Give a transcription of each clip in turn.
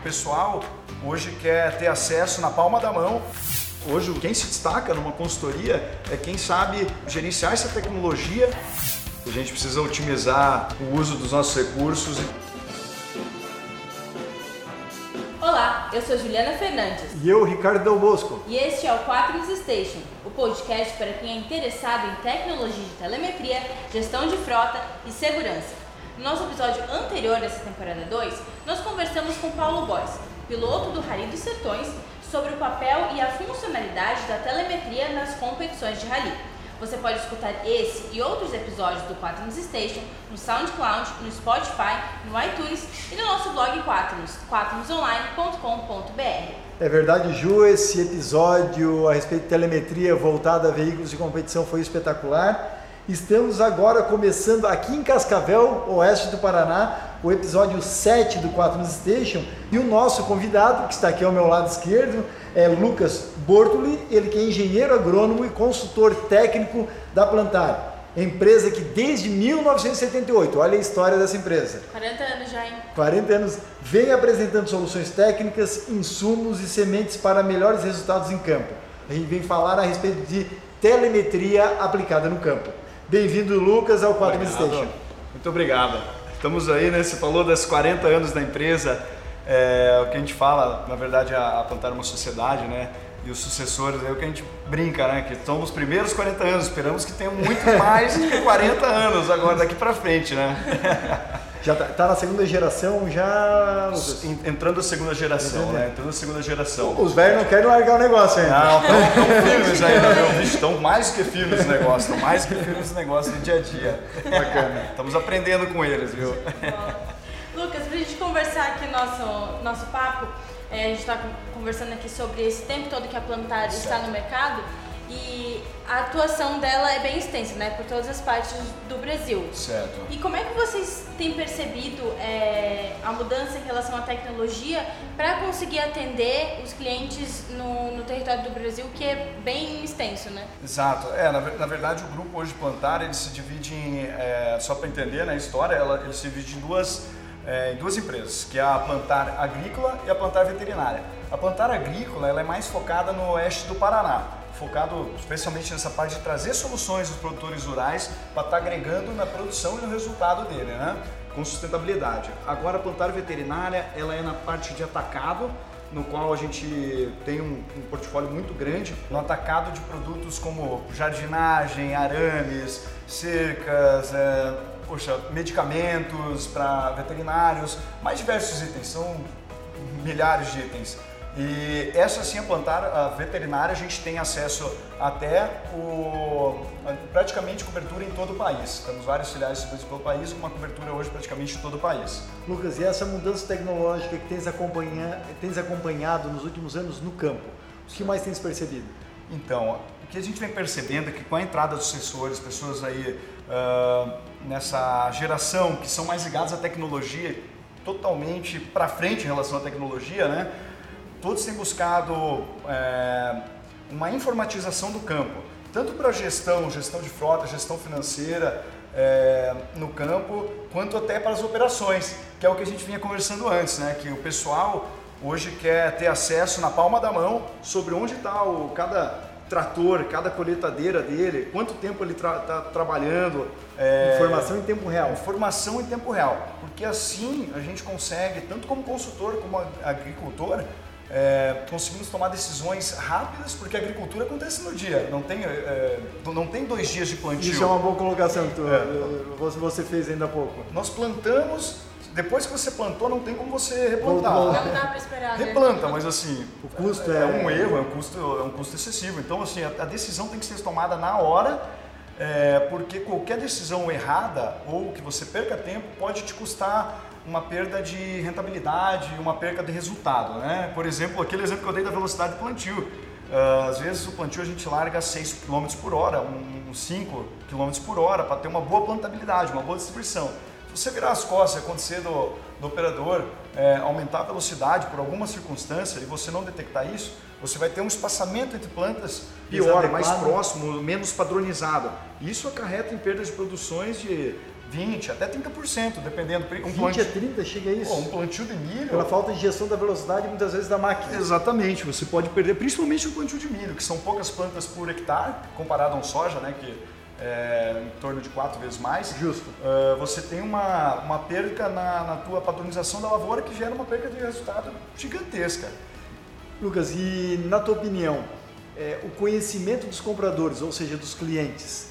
O pessoal hoje quer ter acesso na palma da mão. Hoje, quem se destaca numa consultoria é quem sabe gerenciar essa tecnologia. A gente precisa otimizar o uso dos nossos recursos. Olá, eu sou Juliana Fernandes. E eu, Ricardo Del Bosco. E este é o Quaternos Station, o podcast para quem é interessado em tecnologia de telemetria, gestão de frota e segurança. No nosso episódio anterior dessa temporada 2, nós conversamos com Paulo Góes, piloto do Rally dos Sertões, sobre o papel e a funcionalidade da telemetria nas competições de rally. Você pode escutar esse e outros episódios do Quaternos Station no SoundCloud, no Spotify, no iTunes e no nosso blog Quaternos, quaternosonline.com.br. É verdade, Ju, esse episódio a respeito de telemetria voltada a veículos de competição foi espetacular. Estamos agora começando aqui em Cascavel, oeste do Paraná, o episódio 7 do Quaternos Station. E o nosso convidado, que está aqui ao meu lado esquerdo, é Lucas Bortoli, ele que é engenheiro agrônomo e consultor técnico da Plantar. Empresa que desde 1978, olha a história dessa empresa. 40 anos já, hein? 40 anos, vem apresentando soluções técnicas, insumos e sementes para melhores resultados em campo. A gente vem falar a respeito de telemetria aplicada no campo. Bem-vindo, Lucas, ao Quadro Station. Muito obrigado. Estamos aí, né? Você falou das 40 anos da empresa. É, o que a gente fala, na verdade, a, a plantar uma sociedade, né? E os sucessores, é o que a gente brinca, né? Que são os primeiros 40 anos, esperamos que tenham muito mais que 40 anos agora, daqui para frente, né? Já tá, tá, na segunda geração, já. Entrando a segunda geração, Entendi. né? Entrando a segunda geração. Os velhos não querem largar o negócio ainda. Não, estão firmes ainda, meu. Estão mais que firmes no negócio, estão mais que firmes no negócio no dia a dia. Bacana. Estamos aprendendo com eles, viu? Lucas, para a gente conversar aqui nosso, nosso papo, é, a gente está conversando aqui sobre esse tempo todo que a Plantar está no mercado e a atuação dela é bem extensa, né, por todas as partes do Brasil. Certo. E como é que vocês têm percebido é, a mudança em relação à tecnologia para conseguir atender os clientes no, no, território do Brasil, que é bem extenso, né? Exato. É, na, na verdade, o grupo hoje Plantar, ele se divide em, é, só para entender né, história, ela, ele se divide em duas é, em duas empresas, que é a Plantar Agrícola e a Plantar Veterinária. A Plantar Agrícola ela é mais focada no oeste do Paraná, focado especialmente nessa parte de trazer soluções dos produtores rurais para estar tá agregando na produção e no resultado dele, né? com sustentabilidade. Agora a Plantar Veterinária ela é na parte de atacado, no qual a gente tem um, um, portfólio muito grande no atacado de produtos como jardinagem, arames, cercas, é, poxa, medicamentos para veterinários, mais diversos itens, são milhares de itens. E essa sim, a plantar a veterinária, a gente tem acesso até o, praticamente cobertura em todo o país. Temos várias filiais distribuídas pelo país, com uma cobertura hoje praticamente em todo o país. Lucas, e essa mudança tecnológica que tens, acompanha, tens acompanhado nos últimos anos no campo, o que mais tens percebido? Então, o que a gente vem percebendo é que com a entrada dos sensores, pessoas aí uh, nessa geração que são mais ligados à tecnologia, totalmente para frente em relação à tecnologia, né? Todos têm buscado é, uma informatização do campo, tanto para gestão, gestão de frota, gestão financeira é, no campo, quanto até para as operações, que é o que a gente vinha conversando antes, né? Que o pessoal hoje quer ter acesso na palma da mão sobre onde está cada trator, cada coletadeira dele, quanto tempo ele está tra trabalhando. É, informação em tempo real. Informação em tempo real. Porque assim a gente consegue, tanto como consultor como agricultor, é, conseguimos tomar decisões rápidas, porque a agricultura acontece no dia, não tem, é, não tem dois dias de plantio. Isso é uma boa colocação que é. você fez ainda há pouco. Nós plantamos, depois que você plantou, não tem como você replantar. Não dá para esperar. Né? Replanta, mas assim. O custo é, é, um erro, é um custo, é um custo excessivo. Então, assim, a, a decisão tem que ser tomada na hora, é, porque qualquer decisão errada ou que você perca tempo pode te custar uma perda de rentabilidade, uma perda de resultado. Né? Por exemplo, aquele exemplo que eu dei da velocidade de plantio. Uh, às vezes o plantio a gente larga 6 km por hora, uns 5 km por hora, para ter uma boa plantabilidade, uma boa distribuição. Se você virar as costas e acontecer do, do operador é, aumentar a velocidade por alguma circunstância e você não detectar isso, você vai ter um espaçamento entre plantas pior, mais próximo, menos padronizado. Isso acarreta em perdas de produções de 20, até 30%, dependendo. Um 20 plantio, a 30, chega a isso? um plantio de milho. Pela falta de gestão da velocidade, muitas vezes, da máquina. Exatamente, você pode perder, principalmente o plantio de milho, que são poucas plantas por hectare, comparado a um soja, né, que é em torno de quatro vezes mais. Justo. Uh, você tem uma, uma perca na, na tua padronização da lavoura que gera uma perca de resultado gigantesca. Lucas, e na tua opinião, é, o conhecimento dos compradores, ou seja, dos clientes,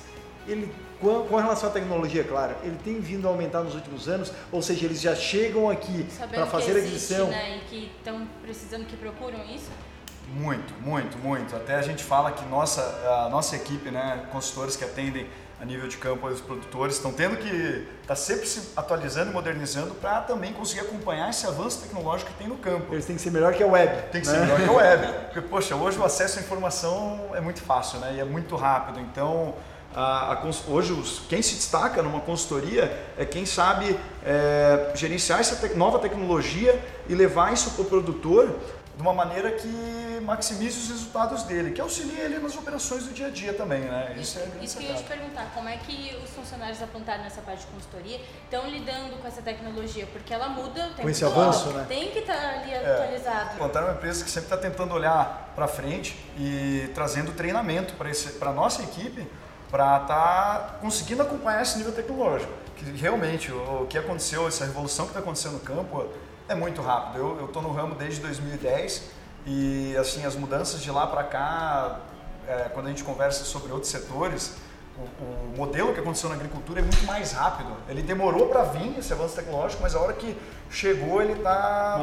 ele com, com relação à tecnologia, claro, ele tem vindo a aumentar nos últimos anos, ou seja, eles já chegam aqui para fazer que existe, aquisição. Né, e que estão precisando, que procuram isso? Muito, muito, muito. Até a gente fala que nossa, a nossa equipe, né, consultores que atendem a nível de campo os produtores estão tendo que estar tá sempre se atualizando e modernizando para também conseguir acompanhar esse avanço tecnológico que tem no campo. Eles têm que ser melhor que a web. Tem que né? ser melhor que a web. Porque, poxa, hoje o acesso à informação é muito fácil né? e é muito rápido. Então, a, a, hoje os, quem se destaca numa consultoria é quem sabe é, gerenciar essa te, nova tecnologia e levar isso para o produtor de uma maneira que maximize os resultados dele, que auxilie ele nas operações do dia a dia também, né? Isso, isso é Isso que eu ia te perguntar, como é que os funcionários apontaram nessa parte de consultoria estão lidando com essa tecnologia? Porque ela muda o tempo Com esse todo. avanço, né? Tem que estar tá ali é, atualizado. Plantar é uma empresa que sempre está tentando olhar para frente e trazendo treinamento para a nossa equipe para estar tá conseguindo acompanhar esse nível tecnológico. Que realmente o, o que aconteceu, essa revolução que está acontecendo no campo é muito rápido. Eu estou no ramo desde 2010 e assim as mudanças de lá para cá, é, quando a gente conversa sobre outros setores, o, o, modelo que aconteceu na agricultura é muito mais rápido. Ele demorou para vir esse avanço tecnológico, mas a hora que chegou ele está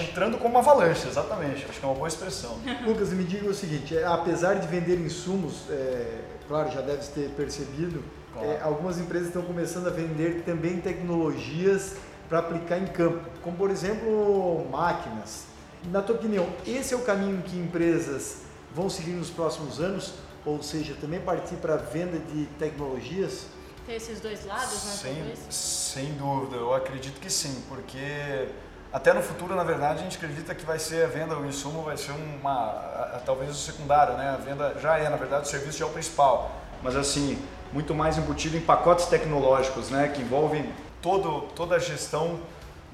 entrando como uma avalanche, exatamente. Acho que é uma boa expressão. Lucas, me diga o seguinte: é, apesar de vender insumos, é, claro, já deve ter percebido, claro. é, algumas empresas estão começando a vender também tecnologias para aplicar em campo, como por exemplo máquinas. Na tua opinião, esse é o caminho que empresas vão seguir nos próximos anos? Ou seja, também partir para a venda de tecnologias? Tem esses dois lados, né? Sem, sem dúvida, eu acredito que sim, porque até no futuro, na verdade, a gente acredita que vai ser a venda, o insumo vai ser uma, a, a, talvez o secundário, né? A venda já é, na verdade, o serviço já é o principal, mas assim, muito mais embutido em pacotes tecnológicos, né? Que envolvem todo, toda a gestão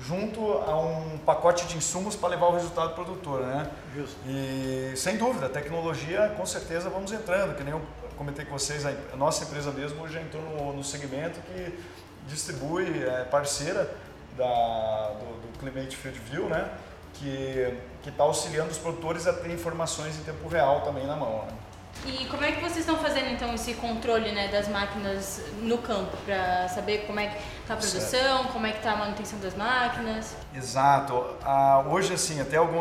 junto a um pacote de insumos para levar o resultado do produtor, né? Justo. E sem dúvida, tecnologia, com certeza vamos entrando, que nem eu comentei com vocês, a nossa empresa mesmo já entrou no, no segmento que distribui, é parceira da, do, do Climate Field View, né? Que está auxiliando os produtores a ter informações em tempo real também na mão. Né? E como é que vocês estão fazendo então esse controle né, das máquinas no campo para saber como é que está a produção, certo. como é que está a manutenção das máquinas? Exato. Ah, hoje assim até algum,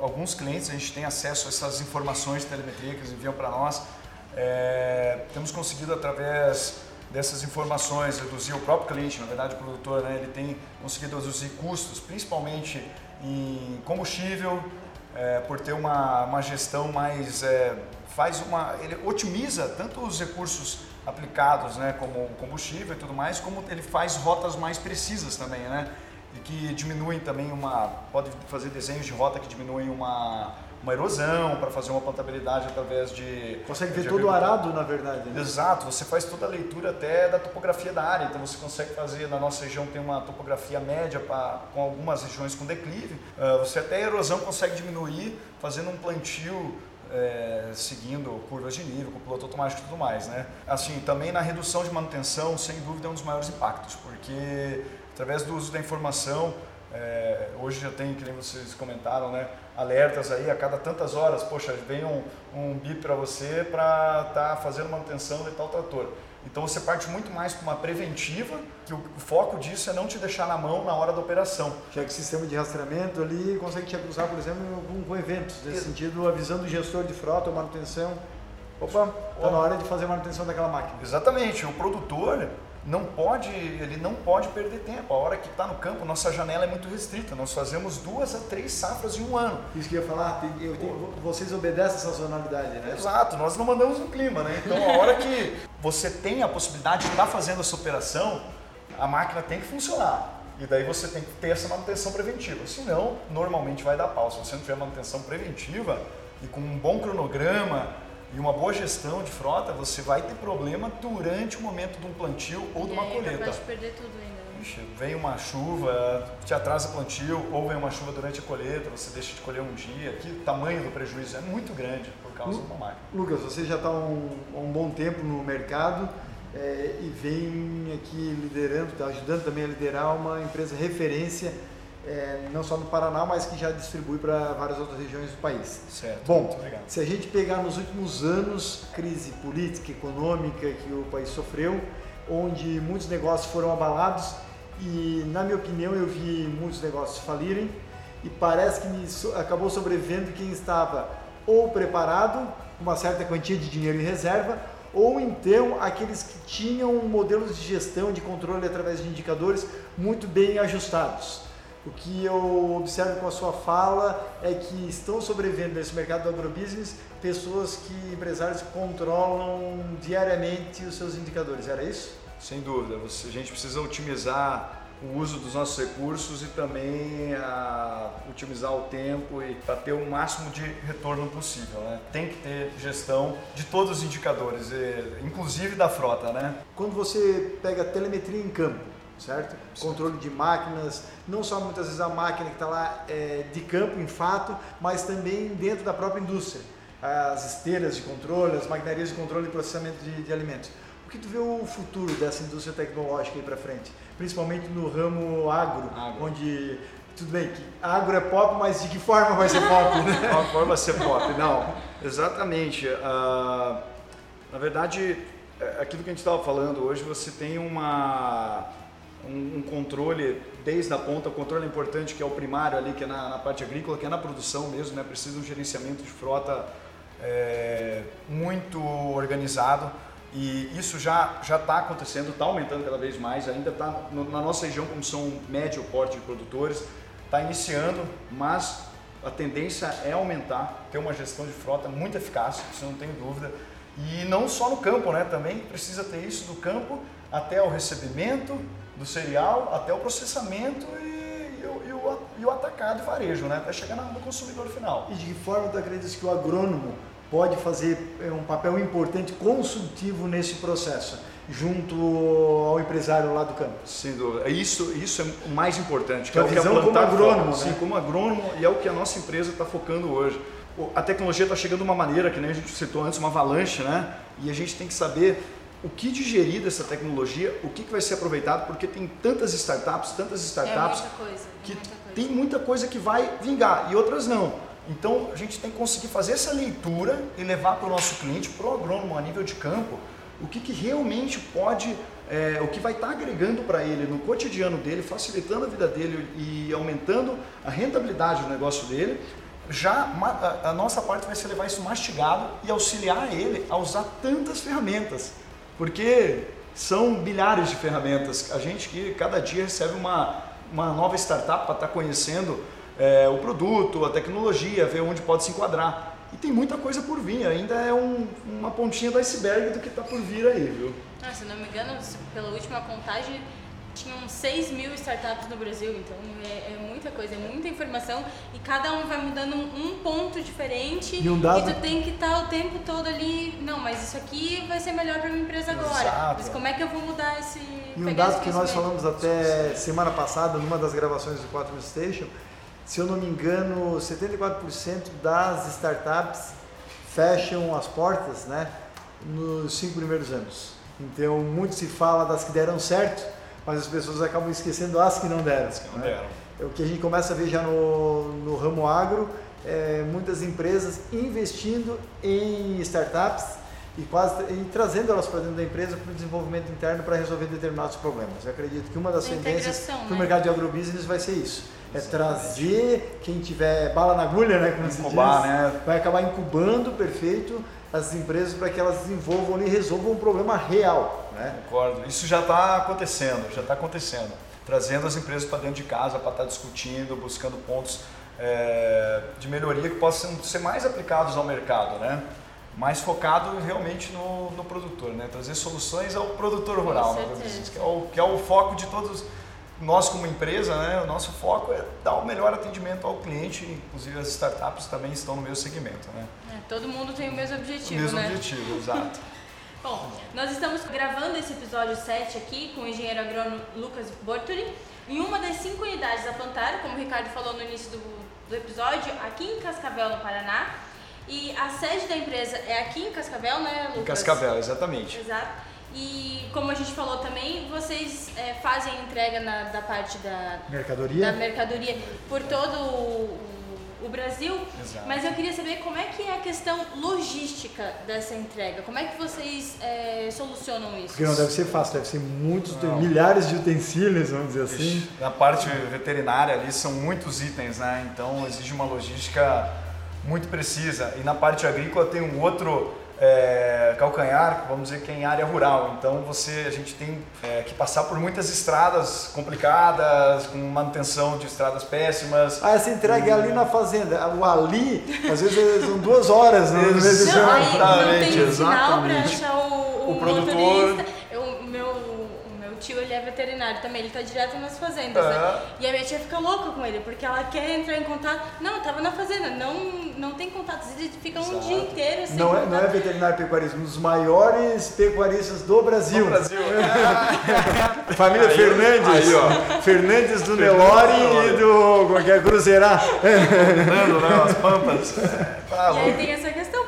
alguns clientes a gente tem acesso a essas informações de telemetria que eles enviam para nós. É, temos conseguido através dessas informações reduzir o próprio cliente, na verdade o produtor, né, ele tem conseguido reduzir custos, principalmente em combustível, é, por ter uma, uma gestão mais é, faz uma, ele otimiza tanto os recursos aplicados, né, como combustível e tudo mais, como ele faz rotas mais precisas também, né, e que diminuem também uma, pode fazer desenhos de rota que diminuem uma uma erosão para fazer uma plantabilidade através de consegue ver de todo o arado na verdade né? exato você faz toda a leitura até da topografia da área então você consegue fazer na nossa região tem uma topografia média para com algumas regiões com declive uh, você até a erosão consegue diminuir fazendo um plantio é, seguindo curvas de nível, com piloto automático e tudo mais, né? Assim, também na redução de manutenção, sem dúvida, é um dos maiores impactos, porque através do uso da informação, é, hoje já tem, que nem vocês comentaram, né? Alertas aí a cada tantas horas, poxa, vem um, um bip para você para estar tá fazendo manutenção de tal trator. Então você parte muito mais para uma preventiva, que o foco disso é não te deixar na mão na hora da operação. Já que o sistema de rastreamento ali consegue te acusar, por exemplo, com, com eventos, nesse sentido, avisando o gestor de frota ou manutenção. Opa, está na hora de fazer a manutenção daquela máquina. Exatamente, o produtor não pode, ele não pode perder tempo. A hora que está no campo, nossa janela é muito restrita. Nós fazemos duas a três safras em um ano. Isso que eu ia falar, eu, vocês obedecem essa sazonalidade, né? Exato, nós não mandamos um clima, né? Então a hora que você tem a possibilidade de estar tá fazendo essa operação, a máquina tem que funcionar. E daí você tem que ter essa manutenção preventiva. Senão, normalmente vai dar pau. Se você não tiver manutenção preventiva e com um bom cronograma, E uma boa gestão de frota, você vai ter problema durante o momento de um plantio ou de uma aí colheita. É capaz de perder tudo ainda. né? Ixi, vem uma chuva, te atrasa o plantio, ou vem uma chuva durante a colheita, você deixa de colher um dia. Que o tamanho do prejuízo é muito grande por causa de uma máquina. Lucas, você já está há um, um bom tempo no mercado é, e vem aqui liderando, está ajudando também a liderar uma empresa referência, é, não só no Paraná, mas que já distribui para várias outras regiões do país. Certo. Bom, se a gente pegar nos últimos anos, crise política, econômica que o país sofreu, onde muitos negócios foram abalados e, na minha opinião, eu vi muitos negócios falirem e parece que me acabou sobrevivendo quem estava ou preparado, uma certa quantia de dinheiro em reserva, ou então aqueles que tinham modelos de gestão, de controle através de indicadores muito bem ajustados. O que eu observo com a sua fala é que estão sobrevivendo nesse mercado do agrobusiness pessoas que, empresários controlam diariamente os seus indicadores, era isso? Sem dúvida, a gente precisa otimizar o uso dos nossos recursos e também ah, otimizar o tempo e para ter o máximo de retorno possível. Né? Tem que ter gestão de todos os indicadores, inclusive da frota. Né? Quando você pega telemetria em campo, certo? Controle de máquinas, não só muitas vezes a máquina que está lá é, de campo, em fato, mas também dentro da própria indústria. As esteiras de controle, as maquinarias de controle e processamento de, de alimentos. O que tu vê o futuro dessa indústria tecnológica aí para frente? Principalmente no ramo agro, Agro. onde tudo bem que agro é pop, mas de que forma vai ser pop, né? Uma forma ser pop. Não, exatamente. Ah, na verdade, é aquilo que a gente estava falando hoje, você tem uma, um, um controle desde a ponta, o controle importante que é o primário ali, que é na, na parte agrícola, que é na produção mesmo, né? precisa de um gerenciamento de frota é, muito organizado. E isso já já está acontecendo, está aumentando cada vez mais. Ainda está na nossa região, como são médio porte de produtores, está iniciando, mas a tendência é aumentar, ter uma gestão de frota muito eficaz, isso não tenho dúvida. E não só no campo, né? Também precisa ter isso do campo até o recebimento do cereal, até o processamento e, e o, e o- e o atacado e varejo, né? Até chegar na- no consumidor final. E de que forma tu acreditas que o agrônomo pode fazer é, um papel importante consultivo nesse processo, junto ao empresário lá do campo? Sem dúvida. Isso, isso é o mais importante. Que Tua é o que a visão como Plantar agrônomo, foca. né? Sim, como agrônomo, e é o que a nossa empresa está focando hoje. A tecnologia está chegando de uma maneira, que nem a gente citou antes, uma avalanche, né? E a gente tem que saber o que digerir dessa tecnologia, o que, que vai ser aproveitado, porque tem tantas startups, tantas É startups muita coisa. é que muita coisa. tem muita coisa que vai vingar e outras não. Então a gente tem que conseguir fazer essa leitura e levar para o nosso cliente, para o agrônomo a nível de campo, o que, que realmente pode, é, o que vai estar agregando para ele no cotidiano dele, facilitando a vida dele e aumentando a rentabilidade do negócio dele. Já a nossa parte vai ser levar isso mastigado e auxiliar ele a usar tantas ferramentas, porque são bilhares de ferramentas. A gente que cada dia recebe uma, uma nova startup para estar conhecendo é, o produto, a tecnologia, ver onde pode se enquadrar. E tem muita coisa por vir, ainda é um- uma pontinha do iceberg do que está por vir aí, viu? Ah, se não me engano, pela última contagem, tinham 6 mil startups no Brasil, então é, é muita coisa, é muita informação e cada um vai mudando um, um ponto diferente E um dado- tu tem que estar o tempo todo ali, não, mas isso aqui vai ser melhor para minha empresa agora, Exato. mas como é que eu vou mudar esse... E um dado que nós falamos até semana passada, numa das gravações do 4 Station, se eu não me engano, 74% das startups fecham as portas né, nos cinco primeiros anos. Então, muito se fala das que deram certo, mas as pessoas acabam esquecendo as que não deram. Não né? deram. É o que a gente começa a ver já no, no ramo agro, é, muitas empresas investindo em startups e quase e trazendo elas para dentro da empresa para o desenvolvimento interno para resolver determinados problemas. Eu acredito que uma das tendências integração, para o né? mercado de agrobusiness vai ser isso. É trazer quem tiver bala na agulha, né, como se Incubar, diz, né? vai acabar incubando perfeito as empresas para que elas desenvolvam e resolvam um problema real, né? Concordo. Isso já está acontecendo, já está acontecendo. Trazendo as empresas para dentro de casa para estar discutindo, buscando pontos é, de melhoria que possam ser mais aplicados ao mercado, né? Mais focado realmente no, no produtor, né? Trazer soluções ao produtor rural, né? que, é o, que é o foco de todos, nós como empresa, né, o nosso foco é dar o melhor atendimento ao cliente, inclusive as startups também estão no mesmo segmento, né? É, todo mundo tem o mesmo objetivo, o mesmo né? objetivo, exato. Bom, nós estamos gravando esse episódio 7 aqui com o engenheiro agrônomo Lucas Bortoli em uma das cinco unidades da Plantar, como o Ricardo falou no início do, do episódio, aqui em Cascavel, no Paraná. E a sede da empresa é aqui em Cascavel, né, Lucas? Em Cascavel, exatamente. Exato. E como a gente falou também, vocês é, fazem entrega na, da parte da mercadoria, da mercadoria por todo o, o Brasil. Exato. Mas eu queria saber como é que é a questão logística dessa entrega. Como é que vocês é, solucionam isso? Porque não deve ser fácil, deve ser muitos, Não. milhares de utensílios, vamos dizer assim. Ixi, Na parte veterinária ali são muitos itens, né? Então exige uma logística muito precisa. E na parte agrícola tem um outro é, calcanhar, vamos dizer que é em área rural. Então você, a gente tem é, que passar por muitas estradas complicadas, com manutenção de estradas péssimas. Ah, essa entrega é ali na fazenda. O ali, às vezes são duas horas, né? Não, aí não Exatamente, tem exatamente. achar o, o, O produtor- motorista. Eu- O meu, o meu tio, ele é veterinário também, ele tá direto nas fazendas, né? E a minha tia fica louca com ele, porque ela quer entrar em contato. Não, eu tava na fazenda, não, não tem contato. Eles ficam um Exato. dia inteiro sem Não é, não é veterinário pecuarista, um dos maiores pecuaristas do Brasil. No Brasil. Família Aí, Fernandes. aí, ó. Fernandes do Fernandes Nelore do e do como é que é, Cruzeirá. Fernando, né? As pampas. Tá E aí tem essa questão,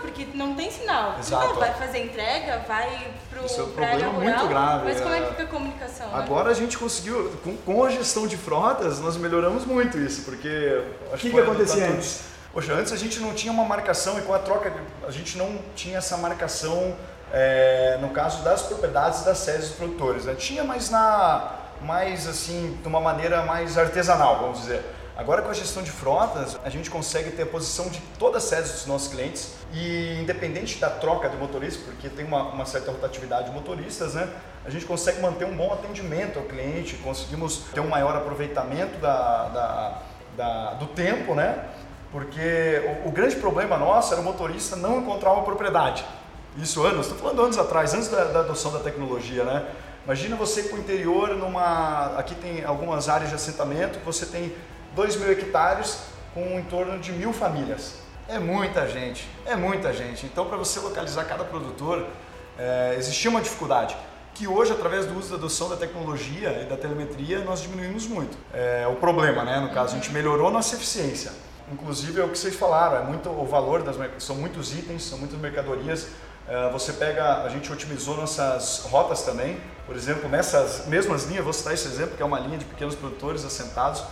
porque não tem sinal. Exato. Não, vai fazer entrega, vai pro Isso é um problema muito rural, grave, Mas como é é. que fica a comunicação? né? Agora a gente conseguiu, com, com a gestão de frotas, nós melhoramos muito isso, porque... O que que acontecia antes? Poxa, antes a gente não tinha uma marcação e com a troca, de- a gente não tinha essa marcação, é, no caso das propriedades das sedes dos produtores. Né? Tinha, mas na, mais assim, de uma maneira mais artesanal, vamos dizer. Agora com a gestão de frotas, a gente consegue ter a posição de todas as sedes dos nossos clientes e independente da troca de motorista, porque tem uma, uma certa rotatividade de motoristas, né? A gente consegue manter um bom atendimento ao cliente, conseguimos ter um maior aproveitamento da, da, da- do tempo, né? Porque o, o grande problema nosso era o motorista não encontrar uma propriedade. Isso anos, estou falando anos atrás, antes da, da adoção da tecnologia, né? Imagina você para o interior, numa, aqui tem algumas áreas de assentamento, você tem 2 mil hectares com em torno de mil famílias. É muita gente, é muita gente. Então, para você localizar cada produtor, é, existia uma dificuldade que hoje, através do uso da adoção da tecnologia e da telemetria, nós diminuímos muito. É, o problema, né? No caso, a gente melhorou nossa eficiência. Inclusive, é o que vocês falaram, é muito o valor das são muitos itens, são muitas mercadorias. É, você pega, a gente otimizou nossas rotas também. Por exemplo, nessas mesmas linhas, vou citar esse exemplo, que é uma linha de pequenos produtores assentados,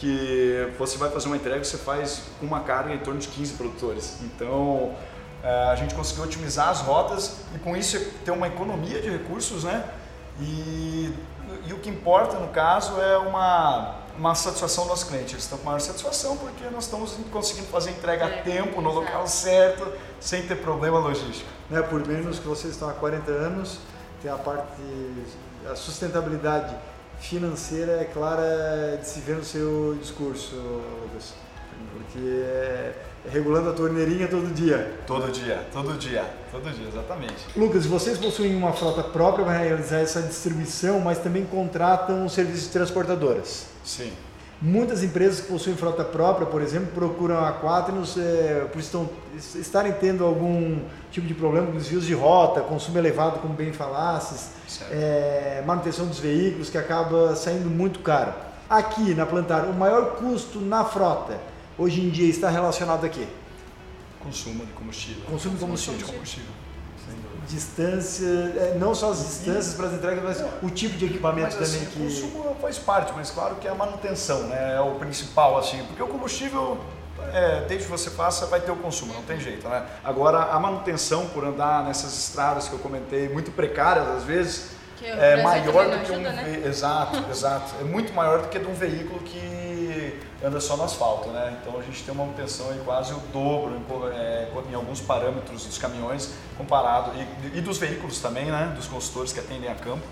que você vai fazer uma entrega, você faz uma carga em torno de 15 produtores. Então, eh, a gente conseguiu otimizar as rotas e com isso ter uma economia de recursos, né? E, e o que importa no caso é uma, uma satisfação do nosso cliente. Eles estão com maior satisfação porque nós estamos conseguindo fazer entrega a É, tempo, no local certo, sem ter problema logístico. Né, por menos que vocês estão há 40 anos, tem a parte, a sustentabilidade financeira é clara de se ver no seu discurso, Lucas. Porque é, é regulando a torneirinha todo dia. Todo dia, todo dia, todo dia, exatamente. Lucas, vocês possuem uma frota própria para realizar essa distribuição, mas também contratam serviços de transportadoras. Sim. Muitas empresas que possuem frota própria, por exemplo, procuram a é, por estão, estarem tendo algum tipo de problema com desvios de rota, consumo elevado, como bem falasses, é, manutenção dos veículos, que acaba saindo muito caro. Aqui na Plantar, o maior custo na frota, hoje em dia, está relacionado a quê? Consumo de combustível. Consumo de combustível. de combustível. Distância, é, não só as distâncias para as entregas, mas o tipo de equipamento Mas, também assim, que... O consumo faz parte, mas claro que a manutenção né, é o principal, assim, porque o combustível, é, desde que você faça, vai ter o consumo, não tem jeito, né? Agora, a manutenção por andar nessas estradas que eu comentei, muito precárias às vezes, Que é maior do não que um ajuda, né? ve- exato, exato, é muito maior do que de um veículo que anda só no asfalto, né? Então a gente tem uma manutenção aí quase o dobro em, é, em alguns parâmetros dos caminhões comparado e, e dos veículos também, né? Dos consultores que atendem a campo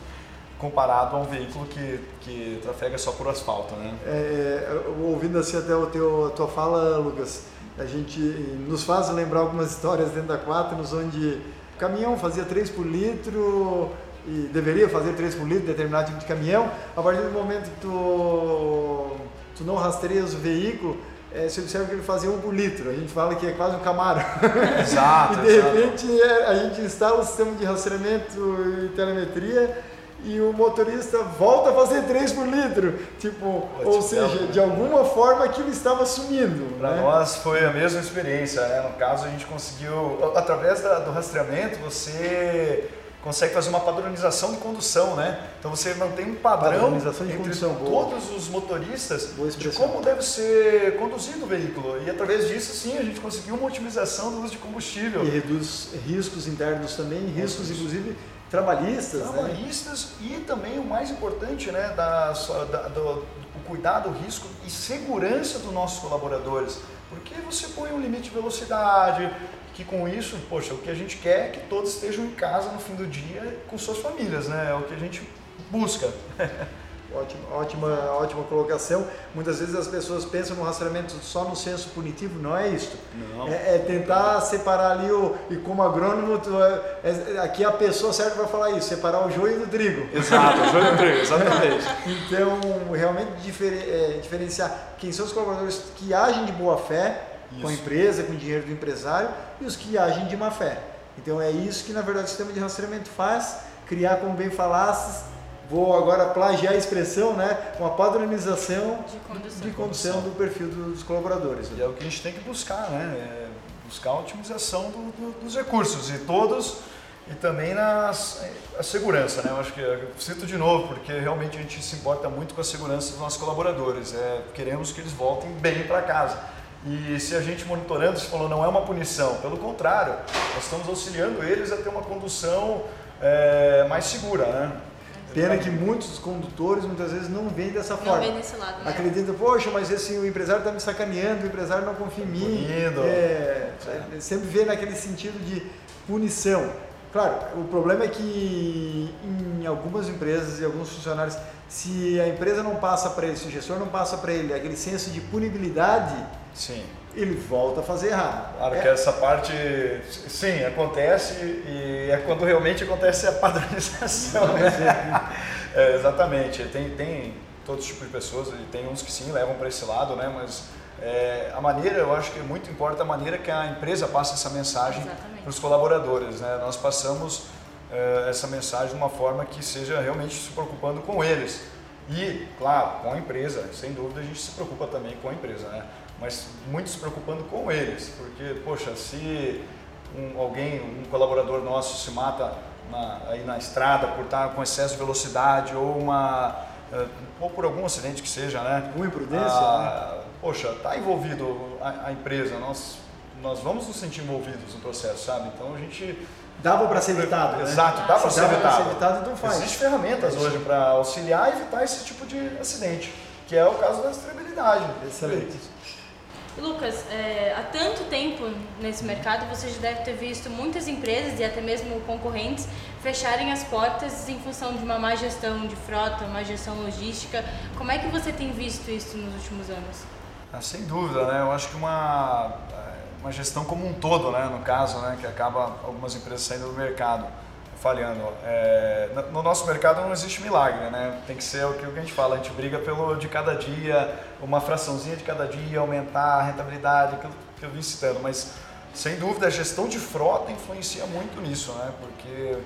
comparado a um veículo que, que trafega só por asfalto, né? É, eu- ouvindo assim até o teu, a tua fala, Lucas, a gente nos faz lembrar algumas histórias dentro da Quaternos onde o caminhão fazia 3 por litro e deveria fazer 3 por litro, determinado tipo de caminhão, a partir do momento que tu, tu não rastreias o veículo, é, se observa que ele fazia 1 por litro. A gente fala que é quase um Camaro. Exato. e de exato. repente é, a gente instala o sistema de rastreamento e telemetria e o motorista volta a fazer 3 por litro. Tipo, ou ser, seja, né? de alguma forma aquilo estava sumindo. Para né? nós foi a mesma experiência, né? No caso, a gente conseguiu, através da- do rastreamento, você consegue fazer uma padronização de condução, né? Então você mantém um padrão entre condução, boa. todos os motoristas Boa de como deve ser conduzido o veículo. E através disso, sim, a gente conseguiu uma otimização do uso de combustível. E reduz riscos internos também, riscos inclusive trabalhistas. Né? trabalhistas e também o mais importante, né, da, da- do, o cuidado, o risco e segurança dos nossos colaboradores. Porque você põe um limite de velocidade, que com isso, poxa, o que a gente quer é que todos estejam em casa no fim do dia com suas famílias, né? É o que a gente busca. Ótima, ótima, ótima colocação. Muitas vezes as pessoas pensam no rastreamento só no senso punitivo, não é isso. Não. É, é tentar separar ali o. E como agrônomo, tu é- é- aqui a pessoa certa vai falar isso, separar o joio do trigo. Exato, joio do trigo, exatamente. Então, realmente é, diferenciar quem são os colaboradores que agem de boa fé com a Isso. empresa, com o dinheiro do empresário e os que agem de má fé. Então, é isso que na verdade o sistema de rastreamento faz, criar, como bem falasses, vou agora plagiar a expressão, né, uma padronização De condução. de condução do perfil dos colaboradores. E é o que a gente tem que buscar, né? É buscar a otimização do- do- dos recursos e todos e também nas, a segurança, né? Eu acho que eu cito de novo porque realmente a gente se importa muito com a segurança dos nossos colaboradores. É, queremos que eles voltem bem para casa. E se a gente monitorando, você falou, não é uma punição. Pelo contrário, nós estamos auxiliando eles a ter uma condução é, mais segura, né? Pena que muitos condutores muitas vezes não veem dessa Não forma. vem desse lado, né? Acredita, poxa, mas esse o empresário está me sacaneando, o empresário não confia em mim. É, é, sempre vê naquele sentido de punição. Claro, o problema é que em algumas empresas e alguns funcionários, se a empresa não passa para ele, se o gestor não passa para ele aquele senso de punibilidade, Sim. ele volta a fazer errado. Claro É- que essa parte, sim, acontece e é quando realmente acontece a padronização, né? É, exatamente, tem, tem todos os tipos de pessoas e tem uns que sim levam para esse lado, né? Mas é, a maneira, eu acho que muito importa a maneira que a empresa passa essa mensagem para os colaboradores, né? Nós passamos é, essa mensagem de uma forma que seja realmente se preocupando com eles. E, claro, com a empresa, sem dúvida a gente se preocupa também com a empresa, né? Mas muito se preocupando com eles, porque, poxa, se um, alguém, um colaborador nosso se mata na, aí na estrada por estar com excesso de velocidade ou uma eh, ou por algum acidente que seja, né? Uma imprudência, Ah, Poxa, está envolvido a, a empresa, nós nós vamos nos sentir envolvidos no processo, sabe? Então a gente Dava para ser evitado, né? Exato, dá para Se ser dava pra evitado. ser evitado, então faz. Existem ferramentas hoje para auxiliar e evitar esse tipo de acidente, que é o caso da estabilidade. Excelente. Lucas, é, há tanto tempo nesse mercado, você já deve ter visto muitas empresas e até mesmo concorrentes fecharem as portas em função de uma má gestão de frota, má gestão logística. Como é que você tem visto isso nos últimos anos? Ah, sem dúvida, né? Eu acho que uma, uma gestão como um todo, né? No caso, né? Que acaba algumas empresas saindo do mercado, falhando. É, no- no nosso mercado não existe milagre, né? Tem que ser o que a gente fala, a gente briga pelo de cada dia, uma fraçãozinha de cada dia, aumentar a rentabilidade, aquilo que eu vim citando, mas sem dúvida a gestão de frota influencia muito nisso, né? Porque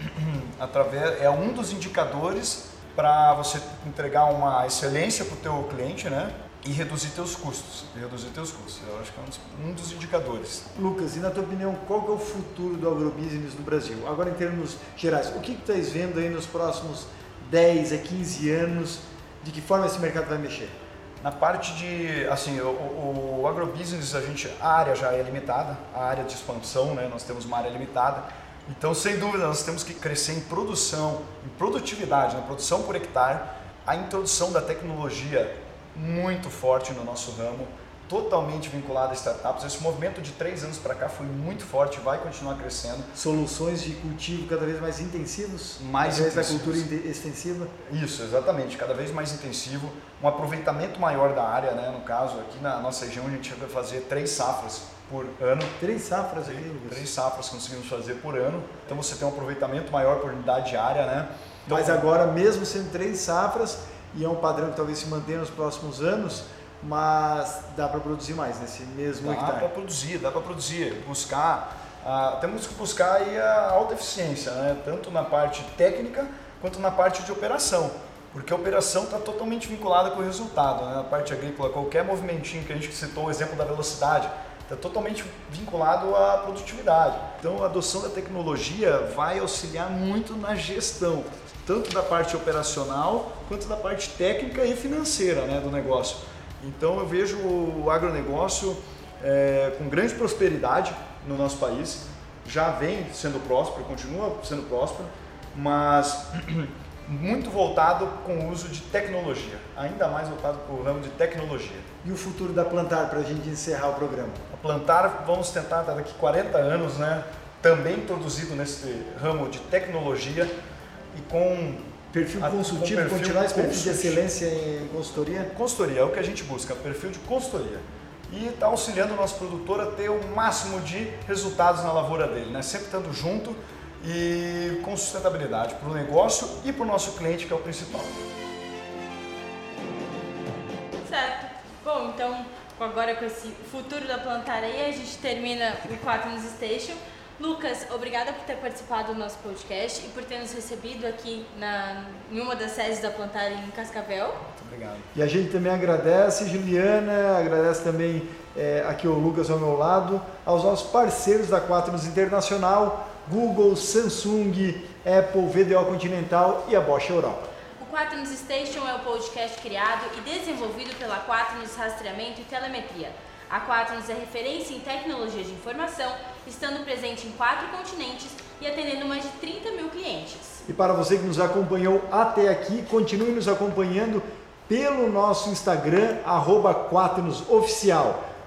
através é um dos indicadores para você entregar uma excelência para o teu cliente, né? E reduzir teus custos, e reduzir teus custos. Eu acho que é um dos, um dos indicadores. Lucas, e na tua opinião, qual que é o futuro do agrobusiness no Brasil? Agora em termos gerais, o que tu estás vendo aí nos próximos 10 a 15 anos? De que forma esse mercado vai mexer? Na parte de, assim, o, o, o agrobusiness, a gente, a área já é limitada, a área de expansão, né? Nós temos uma área limitada. Então, sem dúvida, nós temos que crescer em produção, em produtividade, na produção por hectare, a introdução da tecnologia muito forte no nosso ramo, totalmente vinculada a startups. Esse movimento de três anos para cá foi muito forte, vai continuar crescendo. Soluções de cultivo cada vez mais intensivos, mais através da cultura extensiva. Isso, exatamente, cada vez mais intensivo, um aproveitamento maior da área, né? No caso, aqui na nossa região a gente vai fazer três safras por ano. Três safras aqui, Lucas. Três safras conseguimos fazer por ano. Então você tem um aproveitamento maior por unidade área, né? Então, Mas agora, mesmo sendo três safras, e é um padrão que talvez se mantenha nos próximos anos, mas dá para produzir mais nesse mesmo Dá hectare. para produzir, dá para produzir, buscar, ah, temos que buscar aí a alta eficiência, né? tanto na parte técnica quanto na parte de operação, porque a operação está totalmente vinculada com o resultado, né? na parte agrícola, qualquer movimentinho que a gente citou, o exemplo da velocidade, está totalmente vinculado à produtividade. Então a adoção da tecnologia vai auxiliar muito na gestão, tanto da parte operacional quanto da parte técnica e financeira né, do negócio. Então eu vejo o agronegócio é, com grande prosperidade no nosso país, já vem sendo próspero, continua sendo próspero, mas muito voltado com o uso de tecnologia, ainda mais voltado para o ramo de tecnologia. E o futuro da Plantar, para a gente encerrar o programa? A Plantar, vamos tentar daqui 40 anos, né, também introduzido nesse ramo de tecnologia e com Perfil a- consultivo, perfil continuar esse perfil de excelência em consultoria? Consultoria é o que a gente busca, perfil de consultoria. E está auxiliando o nosso produtor a ter o máximo de resultados na lavoura dele, né? sempre estando junto e com sustentabilidade para o negócio e para o nosso cliente, que é o principal. Certo. Bom, então agora com esse futuro da plantar aí, a gente termina o 4 News Station. Lucas, obrigada por ter participado do nosso podcast e por ter nos recebido aqui na, em uma das sedes da Plantar em Cascavel. Muito obrigado. E a gente também agradece, Juliana, agradece também é, aqui o Lucas ao meu lado, aos nossos parceiros da Quaternos Internacional, Google, Samsung, Apple, VDO Continental e a Bosch Europa. O Quaternos Station é o podcast criado e desenvolvido pela Quaternos Rastreamento e Telemetria. A Quaternos é referência em tecnologia de informação, estando presente em quatro continentes e atendendo mais de 30 mil clientes. E para você que nos acompanhou até aqui, continue nos acompanhando pelo nosso Instagram, arroba.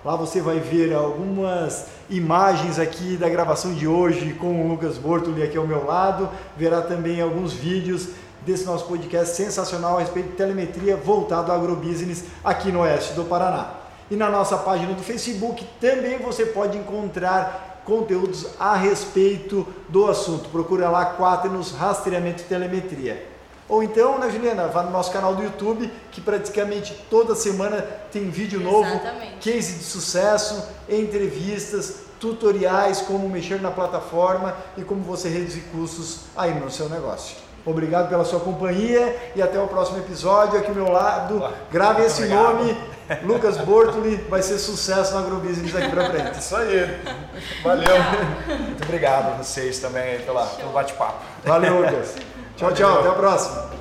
Lá você vai ver algumas imagens aqui da gravação de hoje com o Lucas Bortoli aqui ao meu lado. Verá também alguns vídeos desse nosso podcast sensacional a respeito de telemetria voltado ao agrobusiness aqui no oeste do Paraná. E na nossa página do Facebook também você pode encontrar conteúdos a respeito do assunto. Procura lá Quaternos Rastreamento e Telemetria. Ou então, né, Juliana, vá no nosso canal do YouTube, que praticamente toda semana tem vídeo novo, Exatamente. case de sucesso, entrevistas, tutoriais, como mexer na plataforma e como você reduzir custos aí no seu negócio. Obrigado pela sua companhia e até o próximo episódio. Aqui ao meu lado, grave Muito esse obrigado. nome, Lucas Bortoli, vai ser sucesso no agrobusiness daqui pra frente. Isso aí. Valeu. Muito obrigado a vocês também pela, pelo bate-papo. Valeu, Lucas. Tchau, tchau. Até a próxima.